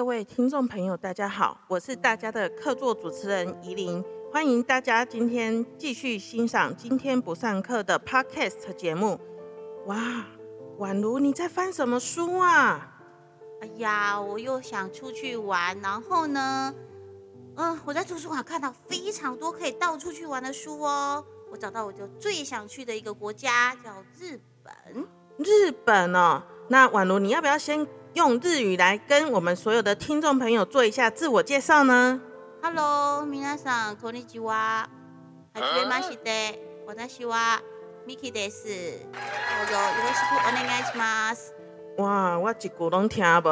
位听众朋友，大家好，我是大家的客座主持人怡琳，欢迎大家今天继续欣赏今天不上课的 Podcast 节目。哇，宛如你在翻什么书啊？哎呀，我又想出去玩，然后呢，嗯，我在图书馆看到非常多可以到处去玩的书哦。我找到我就最想去的一个国家，叫日本。日本哦，那宛如你要不要先用日语来跟我们所有的听众朋友做一下自我介绍呢？Hello，皆さんこんにちは。はじめまして。私はミキです。どうぞよろしくお願いします。哇，我一句拢听不。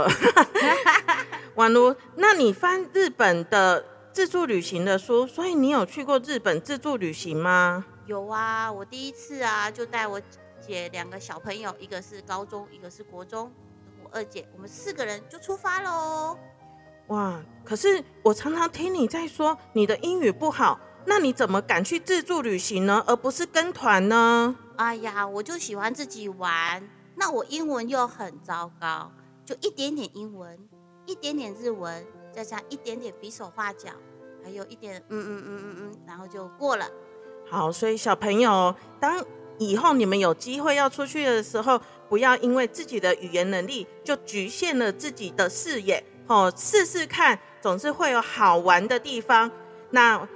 宛如，那你翻日本的自助旅行的书，所以你有去过日本自助旅行吗？有啊，我第一次啊，就带我姐两个小朋友，一个是高中，一个是国中，我 二姐，我们四个人就出发喽。哇，可是我常常听你在说你的英语不好，那你怎么敢去自助旅行呢？而不是跟团呢？哎呀，我就喜欢自己玩。那我英文又很糟糕，就一点点英文，一点点日文，再加一点点比手画脚，还有一点嗯嗯嗯嗯嗯，然后就过了。好，所以小朋友，当以后你们有机会要出去的时候，不要因为自己的语言能力就局限了自己的视野哦，试试看，总是会有好玩的地方。那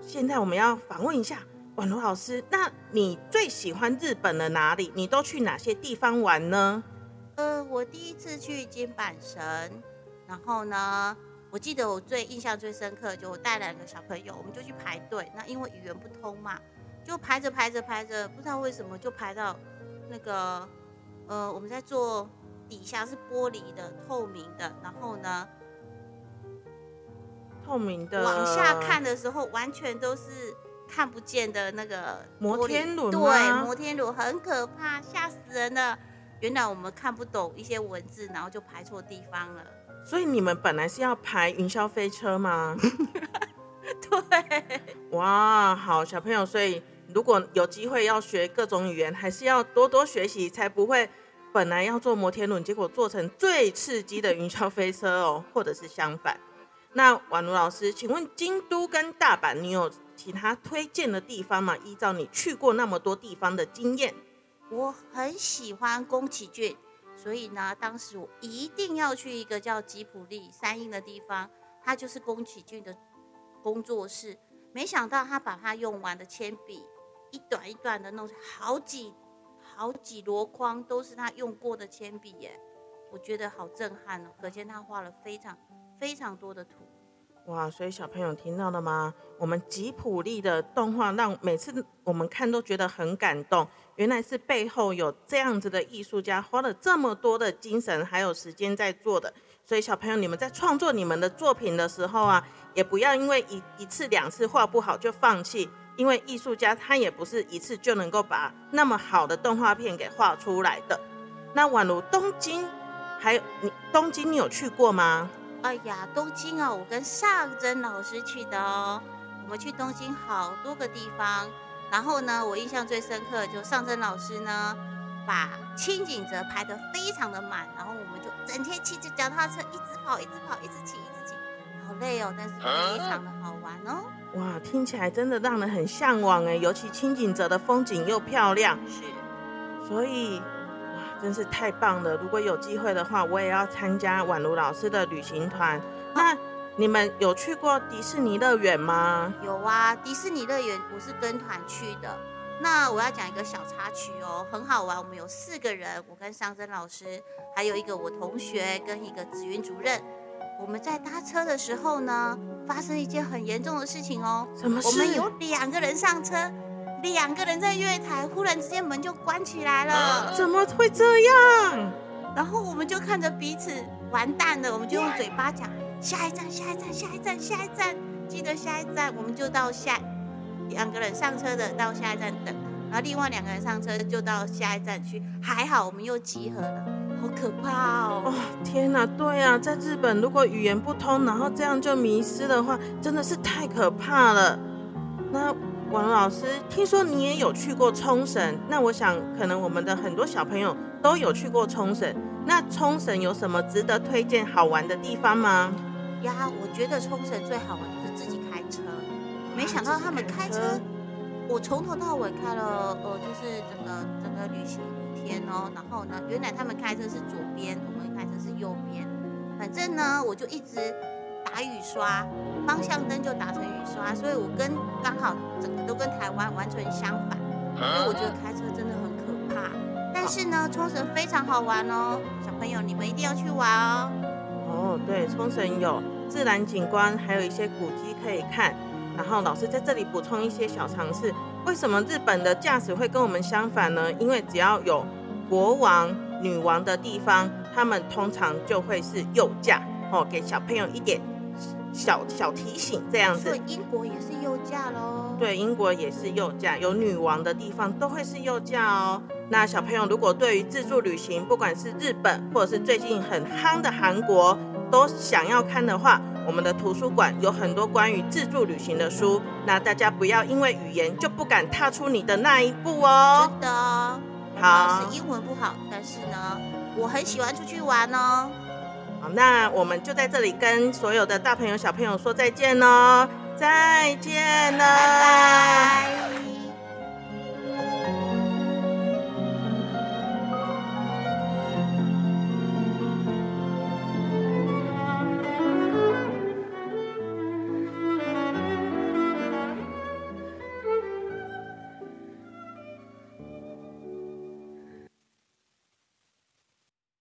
现在我们要访问一下。宛如老师，那你最喜欢日本的哪里？你都去哪些地方玩呢？呃，我第一次去金板神，然后呢，我记得我最印象最深刻，就我带两个小朋友，我们就去排队。那因为语言不通嘛，就排着排着排着，不知道为什么就排到那个呃，我们在坐底下是玻璃的透明的，然后呢，透明的往下看的时候，完全都是。看不见的那个摩天轮，对，摩天轮很可怕，吓死人了。原来我们看不懂一些文字，然后就排错地方了。所以你们本来是要排云霄飞车吗？对。哇，好小朋友，所以如果有机会要学各种语言，还是要多多学习，才不会本来要坐摩天轮，结果做成最刺激的云霄飞车哦，或者是相反。那宛如老师，请问京都跟大阪，你有？其他推荐的地方吗？依照你去过那么多地方的经验，我很喜欢宫崎骏，所以呢，当时我一定要去一个叫吉普力三英的地方，它就是宫崎骏的工作室。没想到他把他用完的铅笔一段一段的弄好几好几箩筐，都是他用过的铅笔耶！我觉得好震撼哦，可见他画了非常非常多的图。哇，所以小朋友听到了吗？我们吉普力的动画让每次我们看都觉得很感动。原来是背后有这样子的艺术家花了这么多的精神还有时间在做的。所以小朋友，你们在创作你们的作品的时候啊，也不要因为一一次两次画不好就放弃，因为艺术家他也不是一次就能够把那么好的动画片给画出来的。那宛如东京，还有你东京，你有去过吗？哎呀，东京哦，我跟尚真老师去的哦。我们去东京好多个地方，然后呢，我印象最深刻就尚真老师呢，把清景泽排得非常的满，然后我们就整天骑着脚踏车一直跑，一直跑，一直骑，一直骑，好累哦，但是非常的好玩哦。哇，听起来真的让人很向往哎，尤其清景泽的风景又漂亮，是，所以哇。真是太棒了！如果有机会的话，我也要参加宛如老师的旅行团。那你们有去过迪士尼乐园吗？有啊，迪士尼乐园我是跟团去的。那我要讲一个小插曲哦，很好玩。我们有四个人，我跟尚真老师，还有一个我同学跟一个紫云主任。我们在搭车的时候呢，发生一件很严重的事情哦。什么事？我们有两个人上车。两个人在月台，忽然之间门就关起来了，怎么会这样？然后我们就看着彼此完蛋了，我们就用嘴巴讲下一站，下一站，下一站，下一站，记得下一站，我们就到下两个人上车的到下一站等，然后另外两个人上车就到下一站去，还好我们又集合了，好可怕哦！哦天哪，对啊，在日本如果语言不通，然后这样就迷失的话，真的是太可怕了。那。王老师，听说你也有去过冲绳，那我想可能我们的很多小朋友都有去过冲绳。那冲绳有什么值得推荐好玩的地方吗？呀，我觉得冲绳最好玩就是自己开车，没想到他们开车，我从头到尾开了，呃，就是整个整个旅行五天哦。然后呢，原来他们开车是左边，我们开车是右边。反正呢，我就一直打雨刷，方向灯就打成雨刷，所以我跟刚好整个都跟台湾完全相反。所以我觉得开车真的很可怕。但是呢，冲绳非常好玩哦，小朋友你们一定要去玩哦。哦，对，冲绳有自然景观，还有一些古迹可以看。然后老师在这里补充一些小常识：为什么日本的驾驶会跟我们相反呢？因为只要有国王、女王的地方，他们通常就会是右驾哦，给小朋友一点小小提醒，这样子。所以英国也是右驾喽。对，英国也是右驾，有女王的地方都会是右驾哦。那小朋友如果对于自助旅行，不管是日本或者是最近很夯的韩国，都想要看的话，我们的图书馆有很多关于自助旅行的书。那大家不要因为语言就不敢踏出你的那一步哦。真的哦。好，是英文不好，但是呢，我很喜欢出去玩哦。好，那我们就在这里跟所有的大朋友小朋友说再见喽，再见了，拜拜。